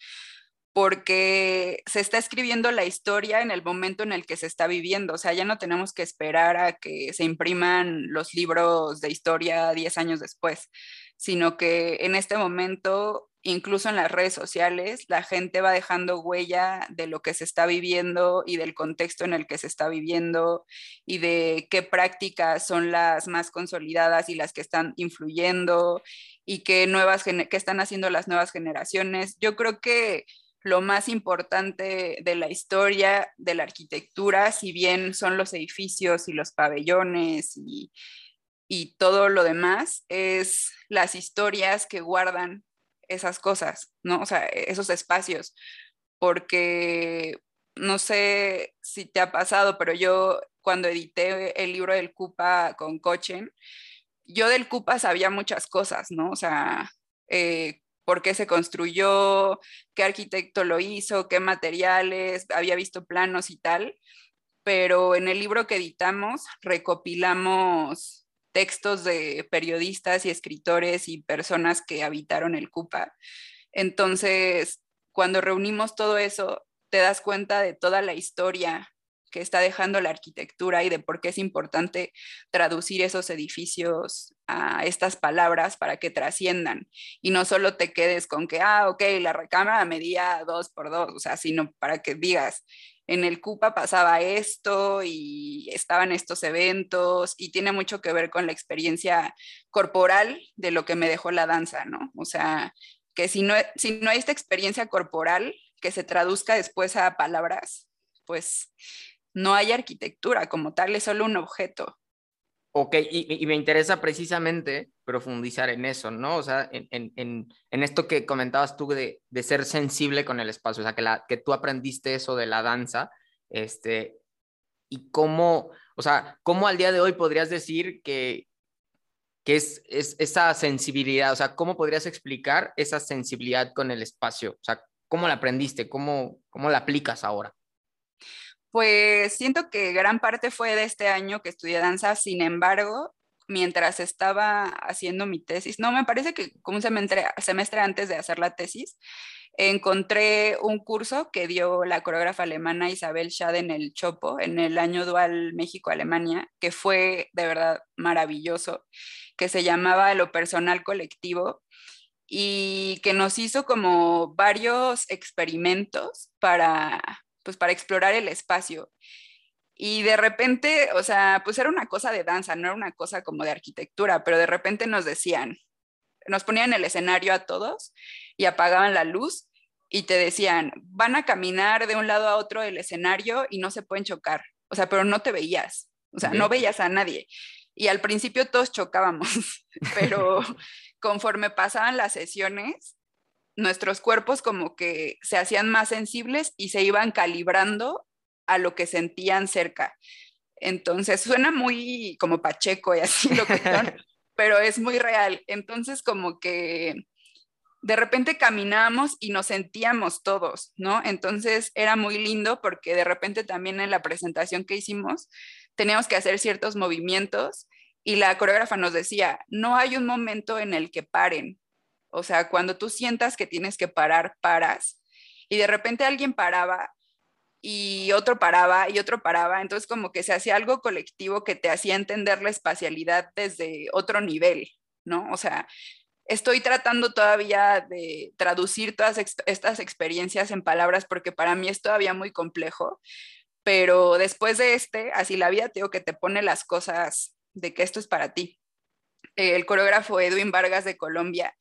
Porque se está escribiendo la historia en el momento en el que se está viviendo, o sea, ya no tenemos que esperar a que se impriman los libros de historia 10 años después, sino que en este momento incluso en las redes sociales, la gente va dejando huella de lo que se está viviendo y del contexto en el que se está viviendo y de qué prácticas son las más consolidadas y las que están influyendo y qué, nuevas, qué están haciendo las nuevas generaciones. Yo creo que lo más importante de la historia de la arquitectura, si bien son los edificios y los pabellones y, y todo lo demás, es las historias que guardan esas cosas, ¿no? O sea, e-, esos espacios, porque no sé si te ha pasado, pero yo cuando edité el libro del Cupa con Cochen, yo del Cupa sabía muchas cosas, ¿no? O sea, eh, por qué se construyó, qué arquitecto lo hizo, qué materiales, había visto planos y tal, pero en el libro que editamos recopilamos textos de periodistas y escritores y personas que habitaron el Cupa. Entonces, cuando reunimos todo eso, te das cuenta de toda la historia que está dejando la arquitectura y de por qué es importante traducir esos edificios a estas palabras para que trasciendan y no solo te quedes con que, ah, ok, la recámara medía dos por dos, o sea, sino para que digas, en el CUPA pasaba esto y estaban estos eventos y tiene mucho que ver con la experiencia corporal de lo que me dejó la danza, ¿no? O sea, que si no, si no hay esta experiencia corporal que se traduzca después a palabras, pues no hay arquitectura como tal, es solo un objeto. Ok, y, me interesa precisamente profundizar en eso, ¿no? O sea, en, esto que comentabas tú de, ser sensible con el espacio, o sea, que, tú aprendiste eso de la danza, este, y cómo, o sea, cómo al día de hoy podrías decir que, que es, es esa sensibilidad, o sea, cómo podrías explicar esa sensibilidad con el espacio, o sea, cómo la aprendiste, cómo, cómo la aplicas ahora. Pues siento que gran parte fue de este año que estudié danza, sin embargo, mientras estaba haciendo mi tesis, no, me parece que como un semestre, antes de hacer la tesis, encontré un curso que dio la coreógrafa alemana Isabel Schad en el Chopo, en el año dual México-Alemania, que fue de verdad maravilloso, que se llamaba Lo Personal Colectivo y que nos hizo como varios experimentos para pues para explorar el espacio. Y de repente, o sea, pues era una cosa de danza, no era una cosa como de arquitectura, pero de repente nos decían, nos ponían el escenario a todos y apagaban la luz y te decían, van a caminar de un lado a otro del escenario y no se pueden chocar. O sea, pero no te veías, o sea, no veías a nadie. Y al principio todos chocábamos, pero conforme pasaban las sesiones, nuestros cuerpos como que se hacían más sensibles y se iban calibrando a lo que sentían cerca. Entonces suena muy como Pacheco y así lo que son, pero es muy real. Entonces como que de repente caminábamos y nos sentíamos todos, ¿no? Entonces era muy lindo porque de repente también en la presentación que hicimos teníamos que hacer ciertos movimientos y la coreógrafa nos decía, no hay un momento en el que paren, o sea, cuando tú sientas que tienes que parar, paras. Y de repente alguien paraba y otro paraba y otro paraba. Entonces como que se hacía algo colectivo que te hacía entender la espacialidad desde otro nivel, ¿no? O sea, estoy tratando todavía de traducir todas estas experiencias en palabras porque para mí es todavía muy complejo, pero después de este, así la vida, tengo que te pone las cosas de que esto es para ti. El coreógrafo Edwin Vargas de Colombia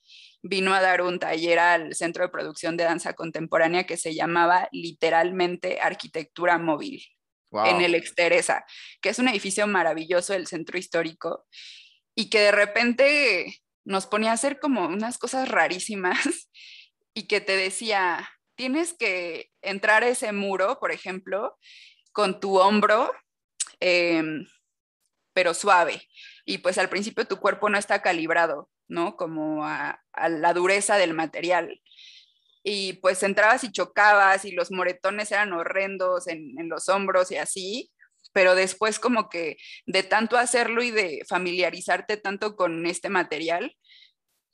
vino a dar un taller al Centro de Producción de Danza Contemporánea que se llamaba literalmente Arquitectura Móvil en el Exteresa, que es un edificio maravilloso del centro histórico y que de repente nos ponía a hacer como unas cosas rarísimas y que te decía, tienes que entrar a ese muro, por ejemplo, con tu hombro, em, pero suave. Y pues al principio tu cuerpo no está calibrado. ¿No? Como a, la dureza del material. Y pues entrabas y chocabas y los moretones eran horrendos en, los hombros y así, pero después como que de tanto hacerlo y de familiarizarte tanto con este material,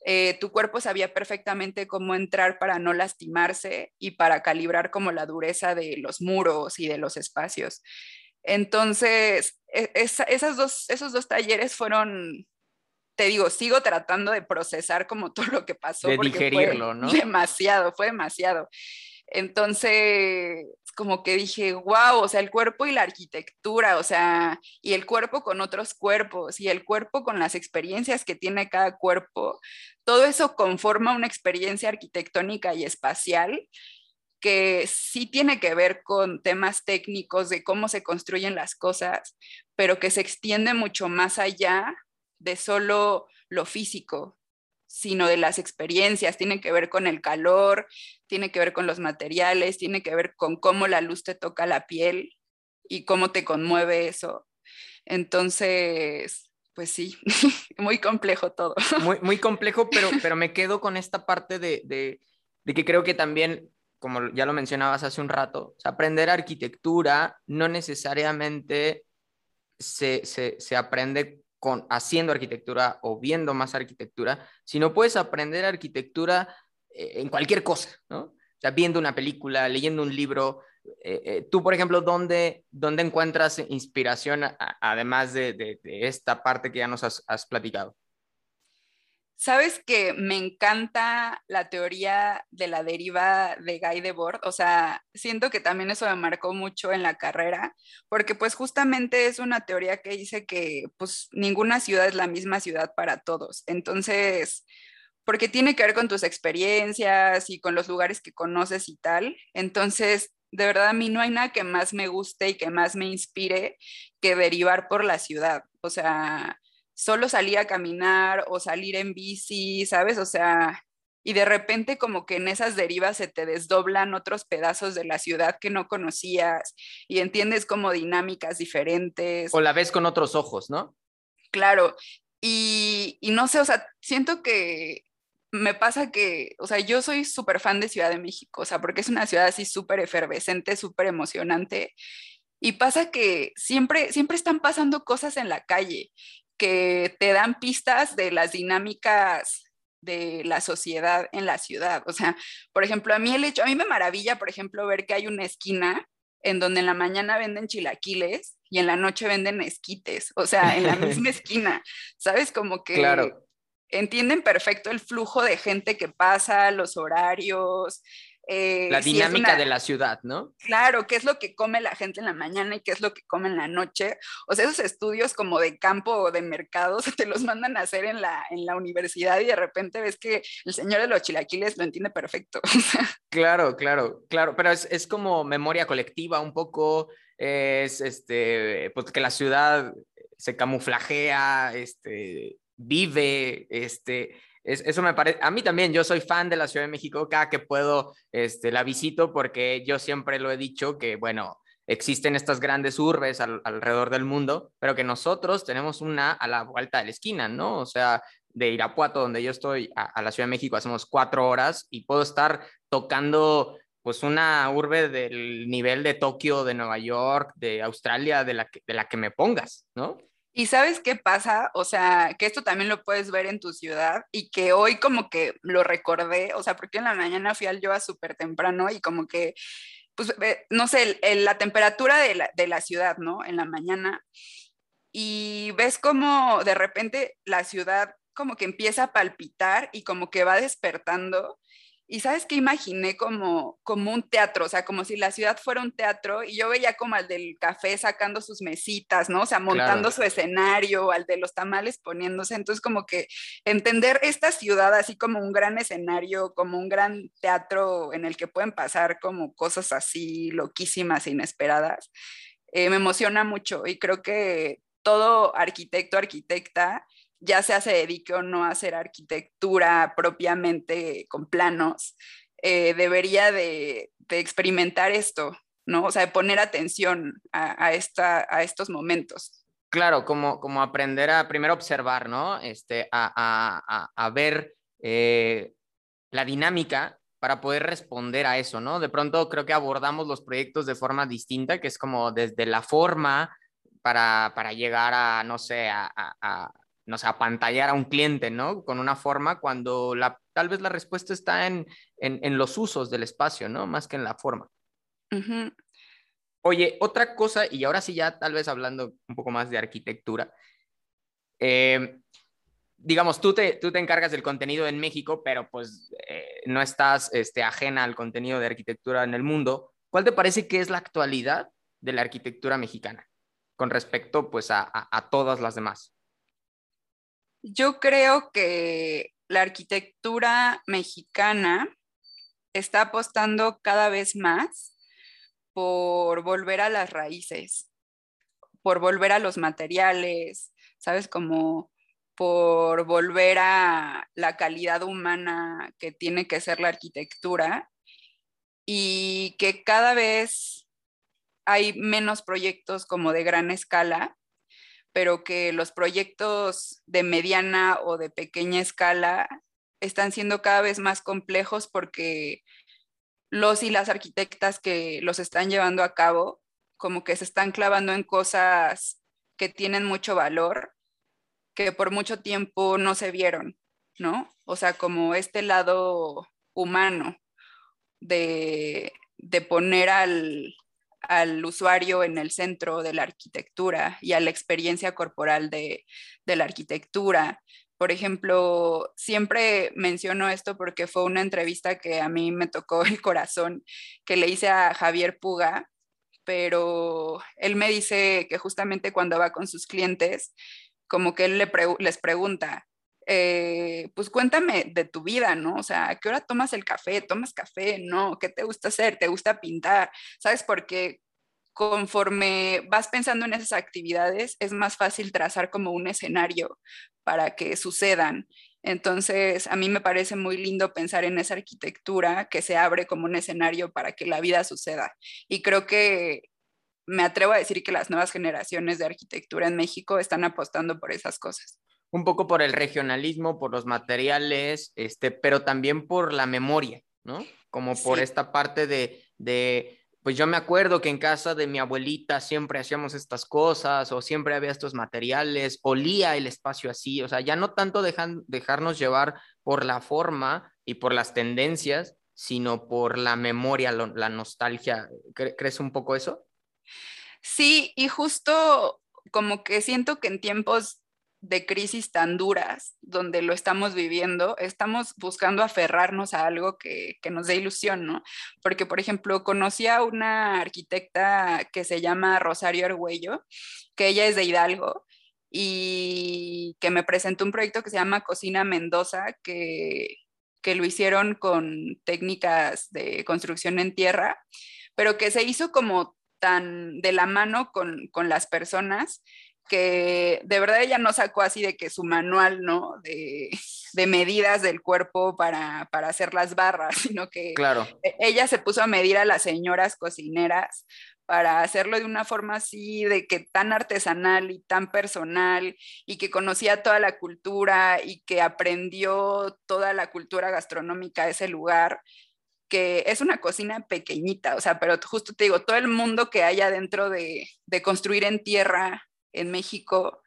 eh, tu cuerpo sabía perfectamente cómo entrar para no lastimarse y para calibrar como la dureza de los muros y de los espacios. Entonces, e, esas dos, esos dos talleres fueron te digo, sigo tratando de procesar como todo lo que pasó. De digerirlo, ¿no? Demasiado, fue demasiado. Entonces, como que dije, wow, o sea, el cuerpo y la arquitectura, o sea, y el cuerpo con otros cuerpos, y el cuerpo con las experiencias que tiene cada cuerpo, todo eso conforma una experiencia arquitectónica y espacial que sí tiene que ver con temas técnicos de cómo se construyen las cosas, pero que se extiende mucho más allá de solo lo físico, sino de las experiencias, tiene que ver con el calor, tiene que ver con los materiales, tiene que ver con cómo la luz te toca la piel y cómo te conmueve eso. Entonces, pues sí, muy complejo todo. Muy, muy complejo, pero, pero me quedo con esta parte de, de, de que creo que también, como ya lo mencionabas hace un rato, aprender arquitectura no necesariamente se, se, se aprende con, haciendo arquitectura o viendo más arquitectura, sino puedes aprender arquitectura eh, en cualquier cosa, ¿no? O sea, viendo una película, leyendo un libro. Eh, eh, tú, por ejemplo, ¿dónde, dónde encuentras inspiración además de, esta parte que ya nos has platicado? Sabes que me encanta la teoría de la deriva de Guy Debord, o sea, siento que también eso me marcó mucho en la carrera, porque pues justamente es una teoría que dice que pues ninguna ciudad es la misma ciudad para todos. Entonces, porque tiene que ver con tus experiencias y con los lugares que conoces y tal. Entonces, de verdad a mí no hay nada que más me guste y que más me inspire que derivar por la ciudad. O sea, solo salir a caminar o salir en bici, ¿sabes? O sea, y de repente como que en esas derivas se te desdoblan otros pedazos de la ciudad que no conocías y entiendes como dinámicas diferentes. O la ves con otros ojos, ¿no? Claro, y, y no sé, o sea, siento que me pasa que, o sea, yo soy súper fan de Ciudad de México, o sea, porque es una ciudad así súper efervescente, súper emocionante. Y pasa que siempre, siempre están pasando cosas en la calle que te dan pistas de las dinámicas de la sociedad en la ciudad. O sea, por ejemplo, a mí el hecho, a mí me maravilla, por ejemplo, ver que hay una esquina en donde en la mañana venden chilaquiles y en la noche venden esquites, o sea, en la misma esquina, ¿sabes? Como que claro. entienden perfecto el flujo de gente que pasa, los horarios, eh, la dinámica si de la ciudad, ¿no? Claro, qué es lo que come la gente en la mañana y qué es lo que come en la noche. O sea, esos estudios como de campo o de mercados te los mandan a hacer en la, en la universidad y de repente ves que el señor de los chilaquiles lo entiende perfecto. claro, claro, claro, pero es, es como memoria colectiva un poco, es este, pues que la ciudad se camuflajea, este, vive, este, eso me parece, a mí también, yo soy fan de la Ciudad de México, cada que puedo este, la visito porque yo siempre lo he dicho que, bueno, existen estas grandes urbes alrededor del mundo, pero que nosotros tenemos una a la vuelta de la esquina, ¿no? O sea, de Irapuato, donde yo estoy, a, la Ciudad de México, hacemos cuatro horas y puedo estar tocando pues una urbe del nivel de Tokio, de Nueva York, de Australia, de la de la que me pongas, ¿no? Y sabes qué pasa, o sea, que esto también lo puedes ver en tu ciudad y que hoy como que lo recordé, o sea, porque en la mañana fui al yoga súper temprano y como que, pues, no sé, la temperatura de la, de la ciudad, ¿no? En la mañana. Y ves como de repente la ciudad como que empieza a palpitar y como que va despertando y sabes que imaginé como, como un teatro, o sea, como si la ciudad fuera un teatro y yo veía como al del café sacando sus mesitas, ¿no? O sea, montando su escenario, al de los tamales poniéndose. Entonces, como que entender esta ciudad así como un gran escenario, como un gran teatro en el que pueden pasar como cosas así loquísimas inesperadas, eh, me emociona mucho y creo que todo arquitecto, arquitecta, ya sea se dedique o no a hacer arquitectura propiamente con planos, eh, debería de, experimentar esto, ¿no? O sea, de poner atención a, esta, a estos momentos. Claro, como, como aprender a primero observar, ¿no? Este, a, a ver eh, la dinámica para poder responder a eso, ¿no? De pronto creo que abordamos los proyectos de forma distinta, que es como desde la forma para, para llegar a, no sé, a, no sé, apantallar a un cliente, ¿no? Con una forma cuando la, tal vez la respuesta está en, en, los usos del espacio, ¿no? Más que en la forma. Oye, otra cosa, y ahora sí ya tal vez hablando un poco más de arquitectura, eh, digamos, tú te, tú te encargas del contenido en México, pero pues eh, no estás este, ajena al contenido de arquitectura en el mundo. ¿Cuál te parece que es la actualidad de la arquitectura mexicana con respecto pues a, a todas las demás? Yo creo que la arquitectura mexicana está apostando cada vez más por volver a las raíces, por volver a los materiales, ¿sabes? Como por volver a la calidad humana que tiene que ser la arquitectura y que cada vez hay menos proyectos como de gran escala, pero que los proyectos de mediana o de pequeña escala están siendo cada vez más complejos porque los y las arquitectas que los están llevando a cabo como que se están clavando en cosas que tienen mucho valor, que por mucho tiempo no se vieron, ¿no? O sea, como este lado humano de, poner al, usuario en el centro de la arquitectura y a la experiencia corporal de, de, la arquitectura. Por ejemplo, siempre menciono esto porque fue una entrevista que a mí me tocó el corazón, que le hice a Javier Puga, pero él me dice que justamente cuando va con sus clientes, como que él les pregunta, eh, pues cuéntame de tu vida, ¿no? O sea, ¿a qué hora tomas el café? ¿Tomas café? ¿No? ¿Qué te gusta hacer? ¿Te gusta pintar? ¿Sabes? Porque conforme vas pensando en esas actividades, es más fácil trazar como un escenario para que sucedan. Entonces, a mí me parece muy lindo pensar en esa arquitectura que se abre como un escenario para que la vida suceda. Y creo que me atrevo a decir que las nuevas generaciones de arquitectura en México están apostando por esas cosas. Un poco por el regionalismo, por los materiales, este, pero también por la memoria, ¿no? Como por esta parte de, de pues yo me acuerdo que en casa de mi abuelita siempre hacíamos estas cosas o siempre había estos materiales, olía el espacio así, o sea, ya no tanto dejan, dejarnos llevar por la forma y por las tendencias, sino por la memoria, la nostalgia. ¿Crees un poco eso? Sí, y justo como que siento que en tiempos de crisis tan duras, donde lo estamos viviendo, estamos buscando aferrarnos a algo que, nos dé ilusión, ¿no? Porque, por ejemplo, conocí a una arquitecta que se llama Rosario Argüello, que ella es de Hidalgo y que me presentó un proyecto que se llama Cocina Mendoza, que, que lo hicieron con técnicas de construcción en tierra, pero que se hizo como tan de la mano con, con las personas que de verdad ella no sacó así de que su manual, ¿no? De, medidas del cuerpo para, hacer las barras, sino que claro. E, ella se puso a medir a las señoras cocineras para hacerlo de una forma así, de que tan artesanal y tan personal, y que conocía toda la cultura y que aprendió toda la cultura gastronómica de ese lugar, que es una cocina pequeñita, o sea, pero justo te digo, todo el mundo que hay adentro de, de construir en tierra en México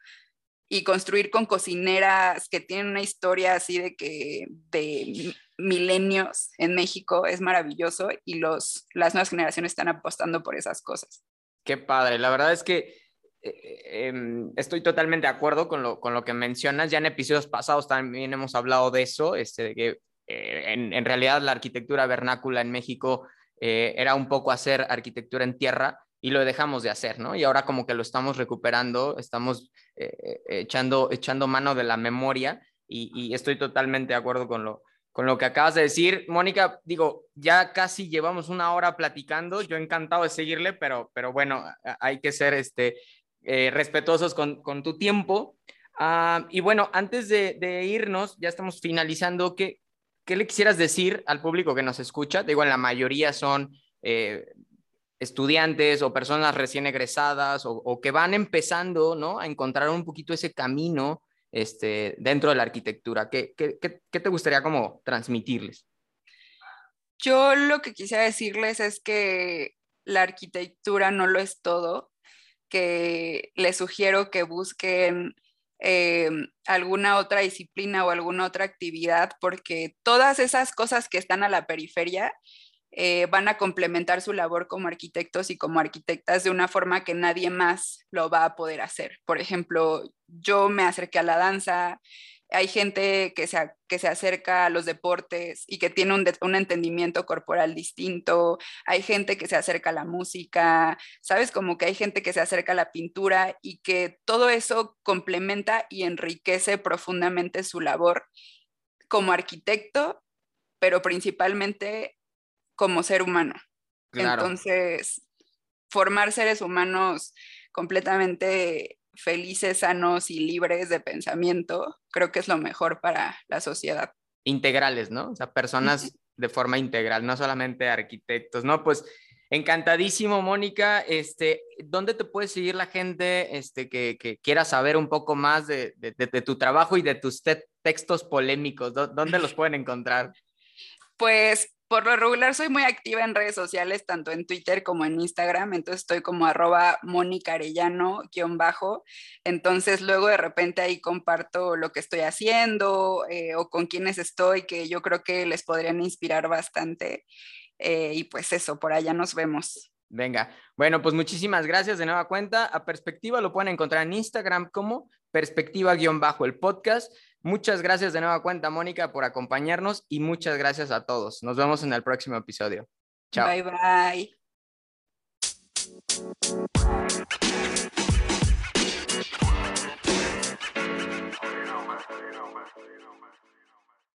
y construir con cocineras que tienen una historia así de que de milenios en México es maravilloso y los, las nuevas generaciones están apostando por esas cosas. Qué padre, la verdad es que eh, em, estoy totalmente de acuerdo con lo, con lo que mencionas, ya en episodios pasados también hemos hablado de eso, este, de que eh, en, en, realidad la arquitectura vernácula en México eh, era un poco hacer arquitectura en tierra, y lo dejamos de hacer, ¿no? Y ahora como que lo estamos recuperando, estamos eh, eh, echando, echando mano de la memoria y, estoy totalmente de acuerdo con lo, con lo que acabas de decir. Mónica, digo, ya casi llevamos una hora platicando, yo encantado de seguirle, pero, pero bueno, hay que ser este, eh, respetuosos con, con, tu tiempo. Ah, y bueno, antes de, irnos, ya estamos finalizando, ¿qué, ¿qué le quisieras decir al público que nos escucha? Digo, en la mayoría son estudiantes o personas recién egresadas o, que van empezando ¿no? a encontrar un poquito ese camino este, dentro de la arquitectura? ¿Qué, qué, qué, te gustaría como transmitirles? Yo lo que quisiera decirles es que la arquitectura no lo es todo, que les sugiero que busquen eh, alguna otra disciplina o alguna otra actividad, porque todas esas cosas que están a la periferia eh, van a complementar su labor como arquitectos y como arquitectas de una forma que nadie más lo va a poder hacer. Por ejemplo, yo me acerqué a la danza, hay gente que se, que se acerca a los deportes y que tiene un, un, entendimiento corporal distinto, hay gente que se acerca a la música, ¿sabes? Como que hay gente que se acerca a la pintura y que todo eso complementa y enriquece profundamente su labor como arquitecto, pero principalmente como ser humano. Entonces, formar seres humanos completamente felices, sanos y libres de pensamiento, creo que es lo mejor para la sociedad. Integrales, ¿no? O sea, personas de forma integral, no solamente arquitectos, ¿no? Pues encantadísimo, Mónica. Este, ¿Dónde te puede seguir la gente este, que, que quiera saber un poco más de, de, de tu trabajo y de tus textos polémicos? ¿Dónde los pueden encontrar? Pues por lo regular soy muy activa en redes sociales, tanto en Twitter como en Instagram, entonces estoy como arroba Mónica Arellano bajo, entonces luego de repente ahí comparto lo que estoy haciendo eh, o con quienes estoy que yo creo que les podrían inspirar bastante eh, y pues eso, por allá nos vemos. Venga, bueno, pues muchísimas gracias de nueva cuenta. A Perspectiva lo pueden encontrar en Instagram como Perspectiva-bajo el podcast. Muchas gracias de nueva cuenta, Mónica, por acompañarnos y muchas gracias a todos. Nos vemos en el próximo episodio. Chao. Bye, bye.